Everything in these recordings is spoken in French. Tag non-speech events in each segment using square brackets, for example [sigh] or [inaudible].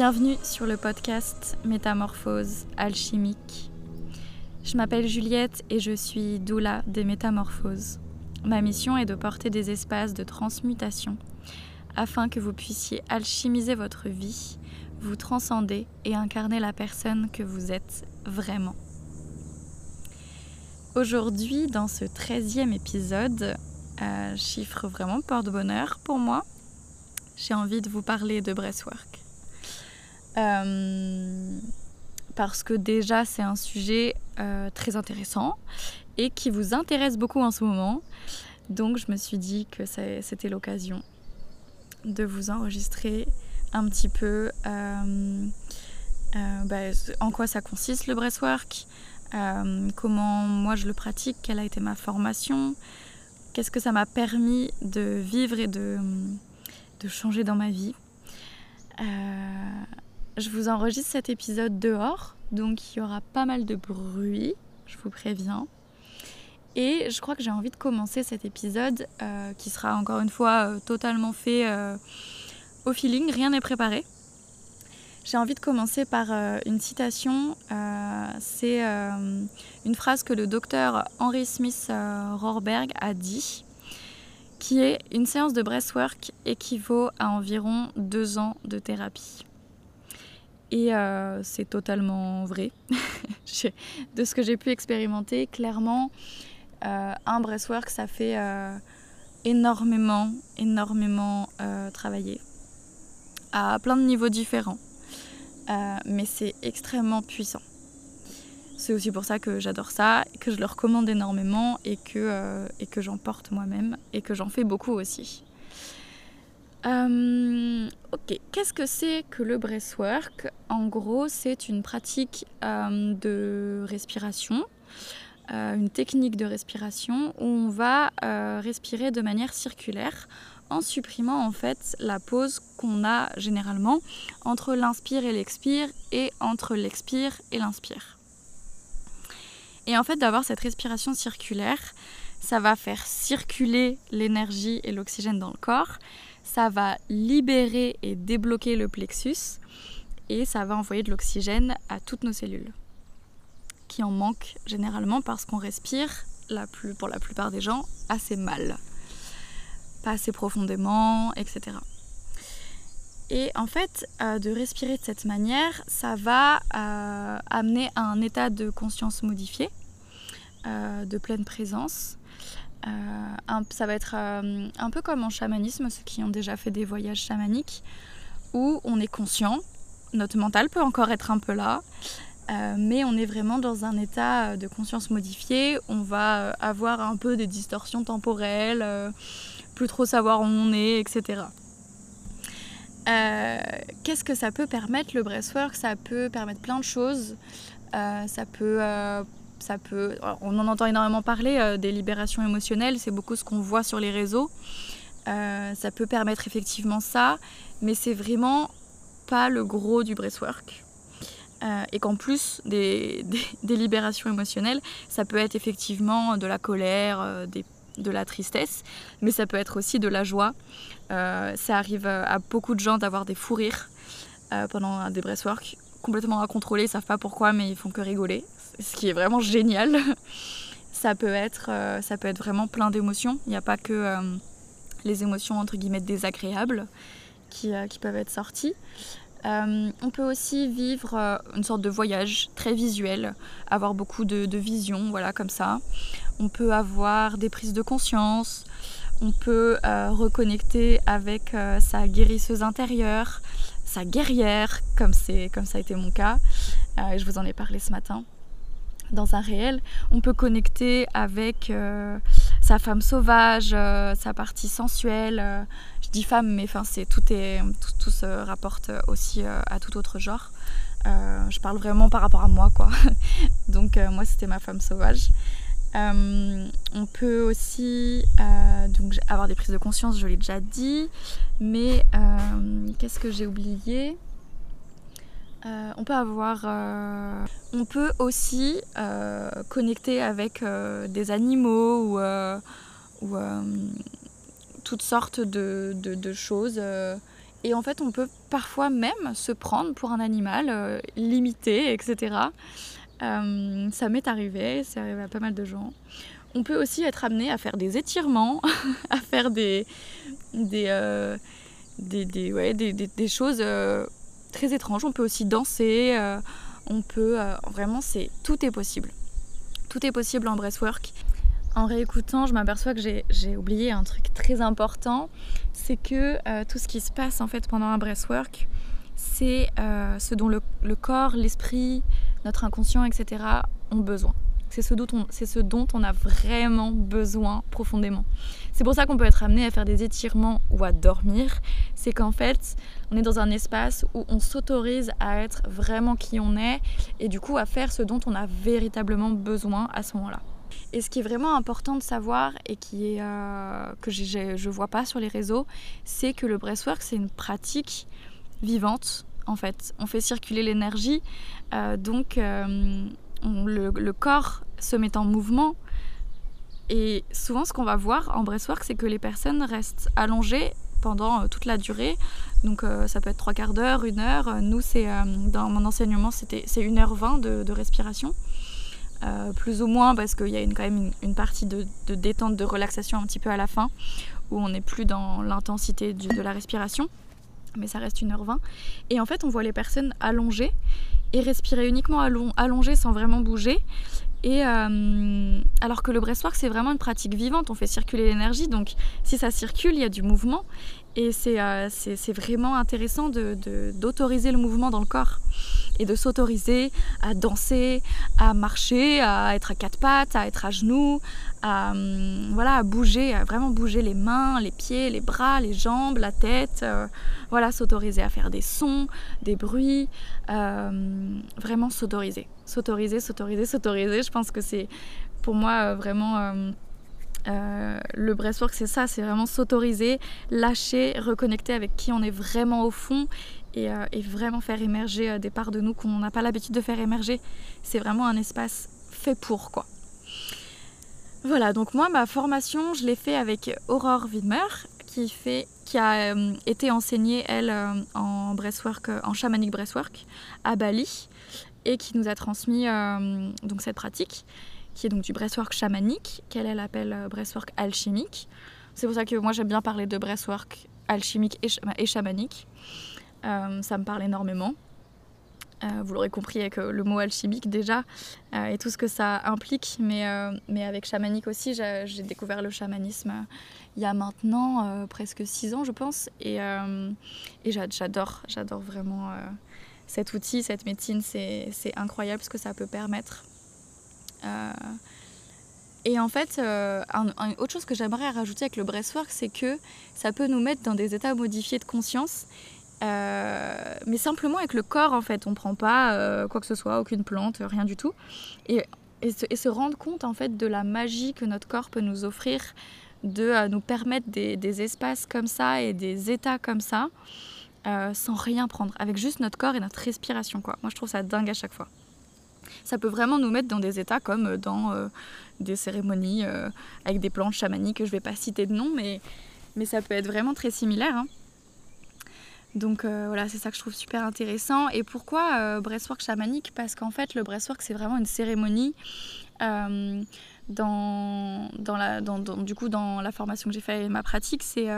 Bienvenue sur le podcast Métamorphose alchimique. Je m'appelle Juliette et je suis doula des métamorphoses. Ma mission est de porter des espaces de transmutation afin que vous puissiez alchimiser votre vie, vous transcender et incarner la personne que vous êtes vraiment. Aujourd'hui, dans ce 13e épisode, euh, chiffre vraiment porte-bonheur pour moi, j'ai envie de vous parler de breathwork. Euh, parce que déjà c'est un sujet euh, très intéressant et qui vous intéresse beaucoup en ce moment. Donc je me suis dit que c'était l'occasion de vous enregistrer un petit peu euh, bah, en quoi ça consiste le breathwork, comment moi je le pratique, quelle a été ma formation, qu'est-ce que ça m'a permis de vivre et de, de changer dans ma vie. Je vous enregistre cet épisode dehors, donc il y aura pas mal de bruit, je vous préviens. Et je crois que j'ai envie de commencer cet épisode euh, qui sera encore une fois euh, totalement fait euh, au feeling, rien n'est préparé. J'ai envie de commencer par une citation. C'est une phrase que le docteur Henry Smith Rorberg a dit, qui est une séance de breathwork équivaut à environ deux ans de thérapie. Et euh, c'est totalement vrai. [laughs] de ce que j'ai pu expérimenter, clairement, euh, un breathwork, ça fait euh, énormément, énormément travailler. À plein de niveaux différents. mais c'est extrêmement puissant. C'est aussi pour ça que j'adore ça, que je le recommande énormément et que, et que j'en porte moi-même et que j'en fais beaucoup aussi. Euh, ok, qu'est-ce que c'est que le breathwork? En gros, c'est une pratique euh, de respiration, euh, une technique de respiration où on va respirer de manière circulaire en supprimant en fait la pause qu'on a généralement entre l'inspire et l'expire et entre l'expire et l'inspire. Et en fait, d'avoir cette respiration circulaire, ça va faire circuler l'énergie et l'oxygène dans le corps ça va libérer et débloquer le plexus et ça va envoyer de l'oxygène à toutes nos cellules qui en manquent généralement parce qu'on respire, pour la plupart des gens, assez mal, pas assez profondément, etc. Et en fait, euh, de respirer de cette manière, ça va euh, amener à un état de conscience modifié, euh, de pleine présence, euh, ça va être euh, un peu comme en chamanisme, ceux qui ont déjà fait des voyages chamaniques, où on est conscient, notre mental peut encore être un peu là, euh, mais on est vraiment dans un état de conscience modifié. On va avoir un peu des distorsions temporelles, plus trop savoir où on est, etc. Qu'est-ce que ça peut permettre le breathwork? Ça peut permettre plein de choses. ça peut ça peut, on en entend énormément parler euh, des libérations émotionnelles, c'est beaucoup ce qu'on voit sur les réseaux. Euh, ça peut permettre effectivement ça, mais c'est vraiment pas le gros du breathwork. Euh, et qu'en plus [laughs] des, libérations émotionnelles, ça peut être effectivement de la colère, de la tristesse, mais ça peut être aussi de la joie. ça arrive à beaucoup de gens d'avoir des fous rires pendant des breathwork complètement incontrôlés, ils savent pas pourquoi, mais ils font que rigoler ce qui est vraiment génial. ça, peut être, euh, ça peut être vraiment plein d'émotions. Il n'y a pas que euh, les émotions entre guillemets désagréables qui, euh, peuvent être sorties. on peut aussi vivre une sorte de voyage très visuel, avoir beaucoup de, de visions, voilà, comme ça. On peut avoir des prises de conscience, on peut reconnecter avec sa guérisseuse intérieure, sa guerrière, comme, comme ça a été mon cas. je vous en ai parlé ce matin dans un réel, on peut connecter avec euh, sa femme sauvage, euh, sa partie sensuelle. Euh, je dis femme, mais tout est tout, se rapporte aussi à tout autre genre. je parle vraiment par rapport à moi, quoi. [laughs] Donc moi c'était ma femme sauvage. on peut aussi avoir des prises de conscience, je l'ai déjà dit, mais qu'est-ce que j'ai oublié? Euh, on peut avoir, euh, on peut aussi euh, connecter avec des animaux ou, toutes sortes de, choses Et en fait, on peut parfois même se prendre pour un animal, limité, etc. ça m'est arrivé, c'est arrivé à pas mal de gens. On peut aussi être amené à faire des étirements, [laughs] à faire des, des, des, des, des, choses très étranges. On peut aussi danser, on peut vraiment, c'est tout est possible. Tout est possible en breathwork. En réécoutant, je m'aperçois que j'ai oublié un truc très important, c'est que euh, tout ce qui se passe en fait pendant un breathwork, c'est euh, ce dont le, corps, l'esprit, notre inconscient, etc. ont besoin. C'est ce, dont on a vraiment besoin profondément. C'est pour ça qu'on peut être amené à faire des étirements ou à dormir. C'est qu'en fait, on est dans un espace où on s'autorise à être vraiment qui on est et du coup à faire ce dont on a véritablement besoin à ce moment-là. Et ce qui est vraiment important de savoir et qui euh, que je ne vois pas sur les réseaux, c'est que le breathwork, c'est une pratique vivante en fait. On fait circuler l'énergie, euh, donc euh, le, corps se met en mouvement. Et souvent, ce qu'on va voir en breathwork, c'est que les personnes restent allongées pendant toute la durée. Donc ça peut être trois quarts d'heure, une heure. Nous, c'est dans mon enseignement, c'était c'est 1h20 de, de respiration. Euh, plus ou moins parce qu'il y a une, quand même une, partie de, détente, de relaxation un petit peu à la fin, où on n'est plus dans l'intensité de la respiration, mais ça reste 1h20. Et en fait, on voit les personnes allongées et respirer uniquement allongées sans vraiment bouger. Et euh, alors que le breathwork, c'est vraiment une pratique vivante, on fait circuler l'énergie, donc si ça circule, il y a du mouvement. Et c'est euh, vraiment intéressant d'autoriser le mouvement dans le corps et de s'autoriser à danser, à marcher, à être à quatre pattes, à être à genoux, à, hum, voilà, à bouger, à vraiment bouger les mains, les pieds, les bras, les jambes, la tête. Euh, voilà, s'autoriser à faire des sons, des bruits. Euh, vraiment s'autoriser. S'autoriser, s'autoriser, s'autoriser. Je pense que c'est pour moi euh, vraiment. le breathwork, c'est ça, c'est vraiment s'autoriser, lâcher, reconnecter avec qui on est vraiment au fond euh, et, vraiment faire émerger euh, des parts de nous qu'on n'a pas l'habitude de faire émerger. C'est vraiment un espace fait pour quoi. Voilà, donc moi ma formation je l'ai fait avec Aurore Widmer qui, fait, qui a euh, été enseignée elle en breathwork, en à Bali et qui nous a transmis donc cette pratique qui est donc du breathwork chamanique qu'elle elle appelle breathwork alchimique. C'est pour ça que moi j'aime bien parler de breathwork alchimique et chamanique. Euh, ça me parle énormément. Euh, vous l'aurez compris avec euh, le mot alchimique déjà et tout ce que ça implique, mais, mais avec chamanique aussi, j'ai découvert le chamanisme il y a maintenant presque six ans, je pense, et, et j'adore, j'adore vraiment cet outil, cette médecine, c'est incroyable ce que ça peut permettre. Et en fait, autre chose que j'aimerais rajouter avec le breathwork, c'est que ça peut nous mettre dans des états modifiés de conscience euh, mais simplement avec le corps en fait, on prend pas euh, quoi que ce soit, aucune plante, rien du tout. Et, et, se, rendre compte en fait de la magie que notre corps peut nous offrir, de euh, nous permettre des, espaces comme ça et des états comme ça, sans rien prendre, avec juste notre corps et notre respiration quoi. Moi je trouve ça dingue à chaque fois. Ça peut vraiment nous mettre dans des états comme dans des cérémonies avec des plantes chamaniques, je vais pas citer de nom, mais, mais ça peut être vraiment très similaire. Hein. Donc euh, voilà, c'est ça que je trouve super intéressant. Et pourquoi euh, chamanique Parce qu'en fait, le breastwork, c'est vraiment une cérémonie. Euh, dans, dans, la, dans, du coup, dans la formation que j'ai faite et ma pratique, c'est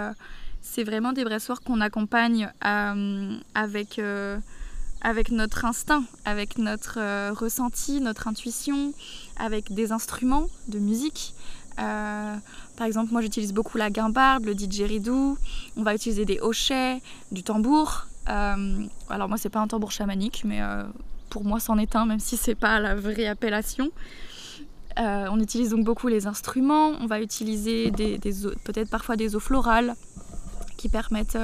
c'est vraiment des breastworks qu'on accompagne avec, avec notre instinct, avec notre ressenti, notre intuition, avec des instruments de musique. Euh, par exemple, moi j'utilise beaucoup la guimbarde, le didgeridoo. On va utiliser des hochets, du tambour. Euh, alors moi c'est pas un tambour chamanique, mais euh, pour moi c'en est un, même si c'est pas la vraie appellation. on utilise donc beaucoup les instruments. On va utiliser des, peut-être parfois des eaux florales qui permettent,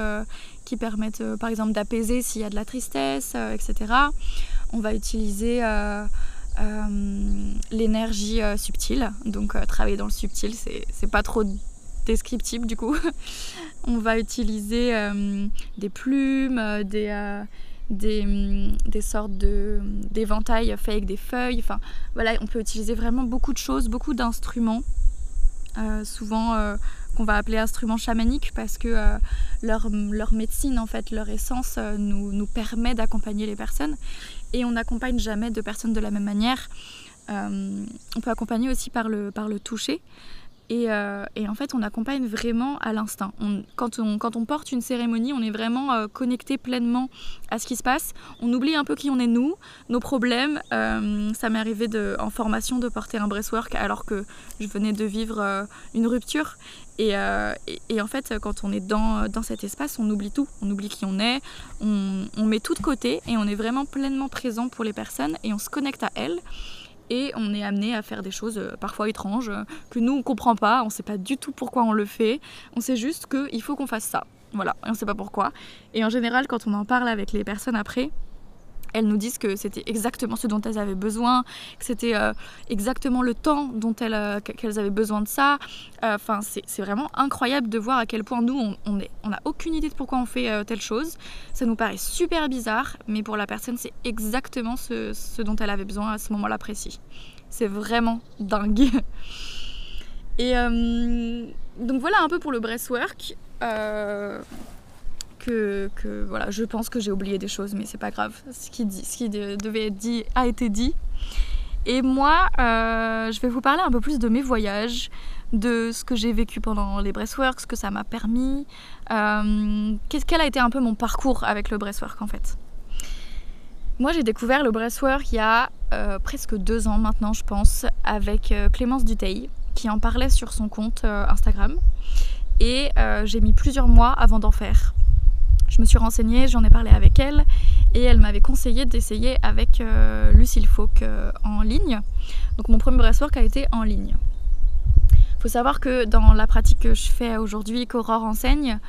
qui permettent par exemple d'apaiser s'il y a de la tristesse, etc. On va utiliser euh, l'énergie euh, subtile. Donc euh, travailler dans le subtil, c'est pas trop descriptible du coup. [laughs] On va utiliser des plumes, des, des, des, sortes d'éventails faits avec des feuilles. Enfin voilà, on peut utiliser vraiment beaucoup de choses, beaucoup d'instruments, souvent qu'on va appeler instruments chamaniques parce que leur, leur, médecine, en fait, leur essence nous, nous permet d'accompagner les personnes. Et on n'accompagne jamais deux personnes de la même manière. on peut accompagner aussi par le toucher. Euh, et, en fait, on accompagne vraiment à l'instinct. Quand on, porte une cérémonie, on est vraiment euh, connecté pleinement à ce qui se passe. On oublie un peu qui on est nous, nos problèmes. Euh, ça m'est arrivé en formation de porter un breastwork alors que je venais de vivre une rupture. Et, en fait, quand on est dans, cet espace, on oublie tout. On oublie qui on est, on met tout de côté et on est vraiment pleinement présent pour les personnes et on se connecte à elles et on est amené à faire des choses euh, parfois étranges euh, que nous on comprend pas, on sait pas du tout pourquoi on le fait, on sait juste qu'il faut qu'on fasse ça. Voilà, et on sait pas pourquoi. Et en général, quand on en parle avec les personnes après, elles nous disent que c'était exactement ce dont elles avaient besoin, que c'était euh, exactement le temps dont elles, euh, qu'elles avaient besoin de ça. Euh, enfin, c'est vraiment incroyable de voir à quel point nous, on n'a on aucune idée de pourquoi on fait telle chose. Ça nous paraît super bizarre, mais pour la personne, c'est exactement ce, dont elle avait besoin à ce moment-là précis. C'est vraiment dingue. [laughs] Et donc voilà un peu pour le breastwork que, voilà, je pense que j'ai oublié des choses, mais c'est pas grave. Ce qui, devait être dit a été dit. Et moi, euh, je vais vous parler un peu plus de mes voyages, de ce que j'ai vécu pendant les breastworks, ce que ça m'a permis. Euh, quel a été un peu mon parcours avec le breastwork en fait Moi, j'ai découvert le breastwork il y a euh, presque deux ans maintenant, je pense, avec Clémence Duteil, qui en parlait sur son compte Instagram. Et j'ai mis plusieurs mois avant d'en faire. Je me suis renseignée, j'en ai parlé avec elle et elle m'avait conseillé d'essayer avec euh, Lucille Fauque euh, en ligne. Donc mon premier breastwork a été en ligne. Il faut savoir que dans la pratique que je fais aujourd'hui, qu'Aurore enseigne,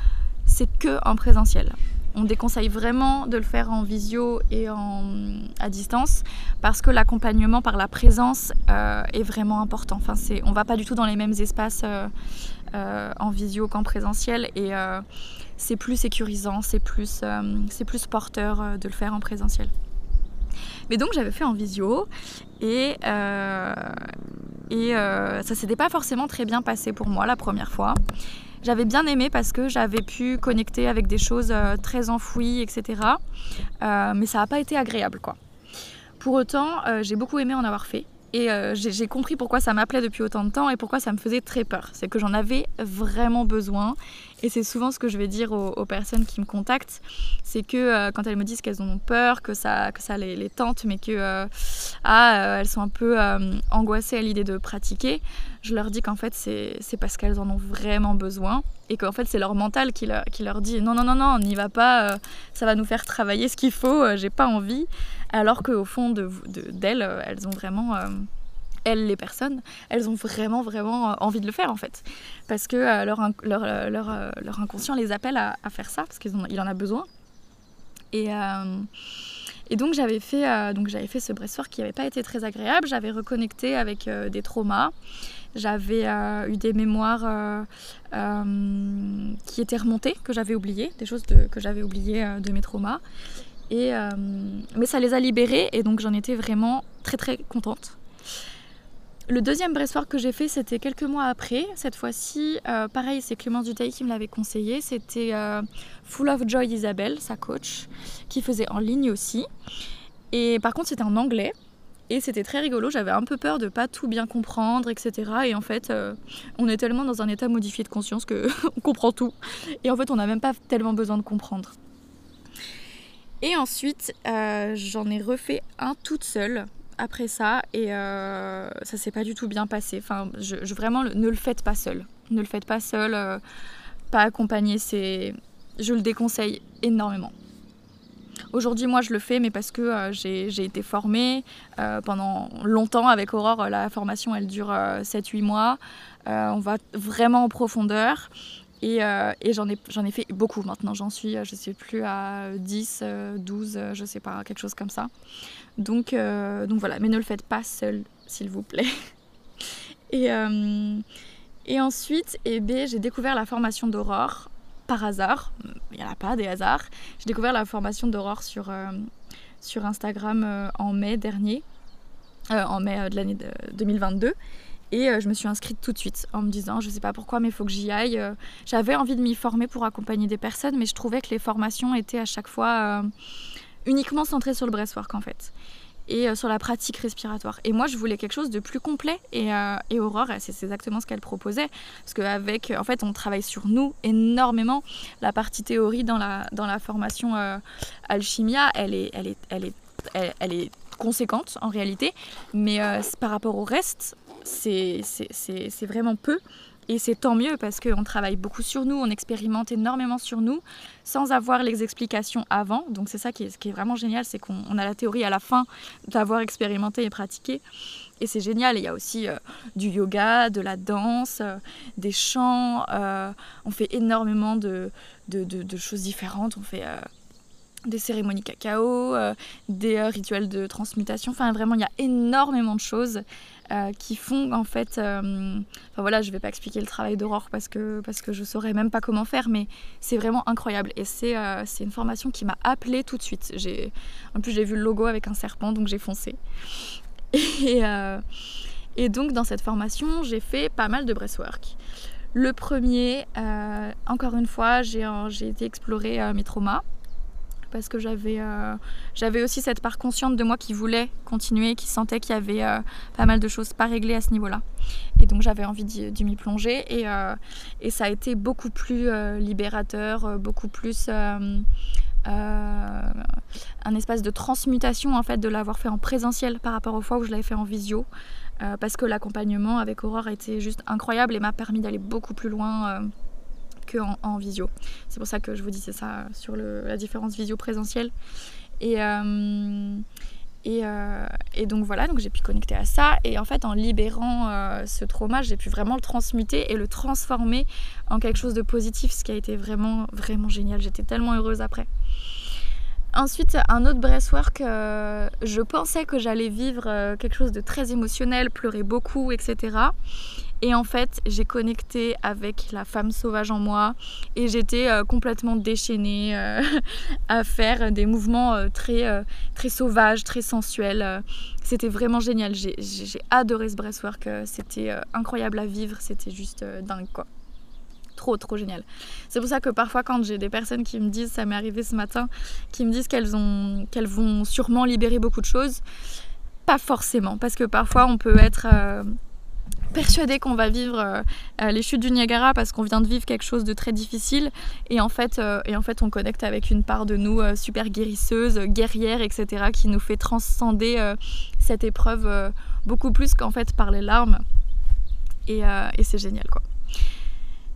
c'est que en présentiel. On déconseille vraiment de le faire en visio et à distance parce que l'accompagnement par la présence euh, est vraiment important. Enfin, c'est, on va pas du tout dans les mêmes espaces en visio qu'en présentiel et c'est plus sécurisant, c'est plus, euh, porteur euh, de le faire en présentiel. Mais donc j'avais fait en visio et, euh, et ça s'était pas forcément très bien passé pour moi la première fois. J'avais bien aimé parce que j'avais pu connecter avec des choses très enfouies, etc. mais ça n'a pas été agréable quoi. Pour autant, j'ai beaucoup aimé en avoir fait. Et j'ai compris pourquoi ça m'appelait depuis autant de temps et pourquoi ça me faisait très peur. C'est que j'en avais vraiment besoin. Et c'est souvent ce que je vais dire aux, personnes qui me contactent, c'est que euh, quand elles me disent qu'elles ont peur, que ça, que ça les, tente, mais que euh, ah, euh, elles sont un peu angoissées à l'idée de pratiquer, je leur dis qu'en fait c'est parce qu'elles en ont vraiment besoin et qu'en fait c'est leur mental qui leur, dit non non non non on n'y va pas, ça va nous faire travailler ce qu'il faut, j'ai pas envie, alors qu'au fond d'elles de, de, elles ont vraiment elles, les personnes, elles ont vraiment, vraiment euh, envie de le faire en fait. Parce que euh, leur, leur, euh, leur, leur, inconscient les appelle à, faire ça, parce qu'il en a besoin. Et, et donc j'avais fait, fait ce breastwork qui n'avait pas été très agréable. J'avais reconnecté avec des traumas. J'avais eu des mémoires qui étaient remontées, que j'avais oubliées, des choses que j'avais oubliées de mes traumas. Et, mais ça les a libérées et donc j'en étais vraiment très très contente. Le deuxième breastwork que j'ai fait, c'était quelques mois après. Cette fois-ci, euh, pareil, c'est Clémence Dutail qui me l'avait conseillé. C'était euh, Full of Joy Isabelle, sa coach, qui faisait en ligne aussi. Et par contre, c'était en anglais. Et c'était très rigolo. J'avais un peu peur de pas tout bien comprendre, etc. Et en fait, euh, on est tellement dans un état modifié de conscience que [laughs] on comprend tout. Et en fait, on n'a même pas tellement besoin de comprendre. Et ensuite, j'en ai refait un toute seule après ça et euh, ça s'est pas du tout bien passé. Enfin, je, vraiment, ne le faites pas seul. Ne le faites pas seul, euh, pas accompagné. C'est, je le déconseille énormément. Aujourd'hui, moi, je le fais, mais parce que euh, j'ai été formée pendant longtemps avec Aurore. La formation, elle dure 7-8 mois. on va vraiment en profondeur. Et, j'en ai, ai fait beaucoup maintenant. J'en suis, je sais plus, à 10, 12, je sais pas, quelque chose comme ça. Donc, euh, voilà, mais ne le faites pas seul, s'il vous plaît. [laughs] et, euh, et ensuite, eh ben, j'ai découvert la formation d'Aurore par hasard. Il n'y en a pas des hasards. J'ai découvert la formation d'Aurore sur, euh, sur Instagram en mai dernier, en mai de l'année 2022. Et je me suis inscrite tout de suite en me disant, je ne sais pas pourquoi, mais il faut que j'y aille. J'avais envie de m'y former pour accompagner des personnes, mais je trouvais que les formations étaient à chaque fois uniquement centrées sur le breathwork en fait et euh, sur la pratique respiratoire. Et moi, je voulais quelque chose de plus complet. Et, euh, et Aurore, c'est exactement ce qu'elle proposait. Parce qu'avec, en fait, on travaille sur nous énormément. La partie théorie dans la, dans la formation euh, Alchimia, elle est, elle, est, elle, est, elle, est conséquente en réalité. Mais par rapport au reste, c'est vraiment peu. Et c'est tant mieux parce qu'on travaille beaucoup sur nous, on expérimente énormément sur nous sans avoir les explications avant. Donc c'est ça qui est, vraiment génial, c'est qu'on a la théorie à la fin d'avoir expérimenté et pratiqué. Et c'est génial. il y a aussi euh, du yoga, de la danse, euh, des chants. Euh, on fait énormément de, de, de, choses différentes. On fait des cérémonies cacao, des rituels de transmutation. Enfin, vraiment, il y a énormément de choses. Euh, qui font en fait. Euh, enfin voilà, je vais pas expliquer le travail d'Aurore parce que, parce que je saurais même pas comment faire, mais c'est vraiment incroyable. Et c'est euh, c'est une formation qui m'a appelée tout de suite. En plus, j'ai vu le logo avec un serpent, donc j'ai foncé. [laughs] Et, et, donc, dans cette formation, j'ai fait pas mal de breathwork. Le premier, encore une fois, j'ai été explorer mes traumas parce que j'avais euh, j'avais aussi cette part consciente de moi qui voulait continuer, qui sentait qu'il y avait euh, pas mal de choses pas réglées à ce niveau-là. Et donc j'avais envie d'y m'y plonger et, euh, et, ça a été beaucoup plus libérateur, beaucoup plus un espace de transmutation en fait de l'avoir fait en présentiel par rapport aux fois où je l'avais fait en visio. parce que l'accompagnement avec Aurore été juste incroyable et m'a permis d'aller beaucoup plus loin en, visio. C'est pour ça que je vous disais ça sur la différence visio présentielle. Et, euh, euh, et, donc voilà, donc j'ai pu connecter à ça. Et en fait, en libérant euh, ce trauma, j'ai pu vraiment le transmuter et le transformer en quelque chose de positif, ce qui a été vraiment, vraiment génial. J'étais tellement heureuse après. Ensuite, un autre breathwork, je pensais que j'allais vivre quelque chose de très émotionnel, pleurer beaucoup, etc. Et en fait, j'ai connecté avec la femme sauvage en moi et j'étais euh, complètement déchaînée euh, [laughs] à faire des mouvements euh, très, très sauvages, très sensuels. C'était vraiment génial. J'ai adoré ce breathwork. C'était incroyable à vivre. C'était juste dingue quoi. Trop, trop génial. C'est pour ça que parfois, quand j'ai des personnes qui me disent, ça m'est arrivé ce matin, qui me disent qu'elles qu'elles vont sûrement libérer beaucoup de choses, pas forcément. Parce que parfois, on peut être persuadé qu'on va vivre euh, euh, les chutes du Niagara parce qu'on vient de vivre quelque chose de très difficile et en fait, euh, et en fait on connecte avec une part de nous super guérisseuse, guerrière, etc. qui nous fait transcender cette épreuve beaucoup plus qu'en fait par les larmes et, et c'est génial quoi.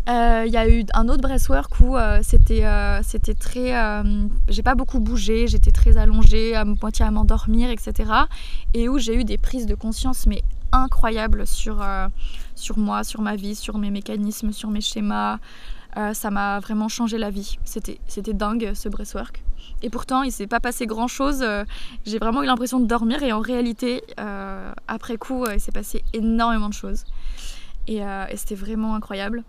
Il y a eu un autre breathwork où c'était c'était très. j'ai pas beaucoup bougé, j'étais très allongée, à moitié à m'endormir, etc. Et où j'ai eu des prises de conscience, mais incroyable sur, euh, sur moi, sur ma vie, sur mes mécanismes, sur mes schémas. Euh, ça m'a vraiment changé la vie. C'était, dingue ce breathwork. Et pourtant, il s'est pas passé grand chose. Euh, j'ai vraiment eu l'impression de dormir et en réalité, après coup, il s'est passé énormément de choses. Et, c'était vraiment incroyable.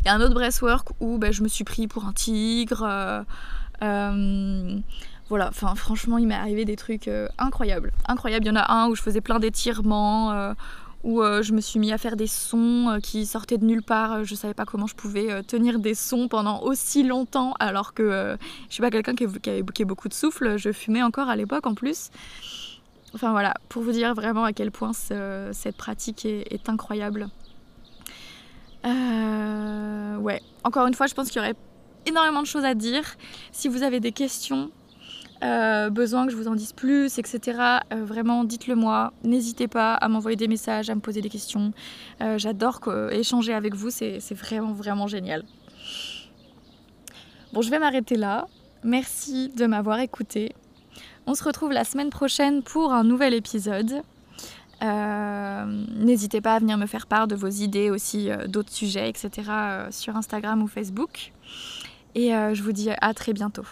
Il y a un autre breathwork où ben, je me suis pris pour un tigre voilà, enfin franchement il m'est arrivé des trucs euh, incroyables. Incroyables, il y en a un où je faisais plein d'étirements, euh, où euh, je me suis mis à faire des sons qui sortaient de nulle part. Je savais pas comment je pouvais tenir des sons pendant aussi longtemps alors que je suis pas quelqu'un qui, qui, avait beaucoup de souffle, je fumais encore à l'époque en plus. Enfin voilà, pour vous dire vraiment à quel point cette pratique est, incroyable. ouais, encore une fois, je pense qu'il y aurait énormément de choses à dire. Si vous avez des questions, euh, besoin que je vous en dise plus, etc. Euh, vraiment, dites-le moi. N'hésitez pas à m'envoyer des messages, à me poser des questions. Euh, j'adore échanger avec vous, c'est vraiment, vraiment génial. Bon, je vais m'arrêter là. Merci de m'avoir écouté. On se retrouve la semaine prochaine pour un nouvel épisode. N'hésitez pas à venir me faire part de vos idées aussi, d'autres sujets, etc. sur Instagram ou Facebook. Et je vous dis à très bientôt.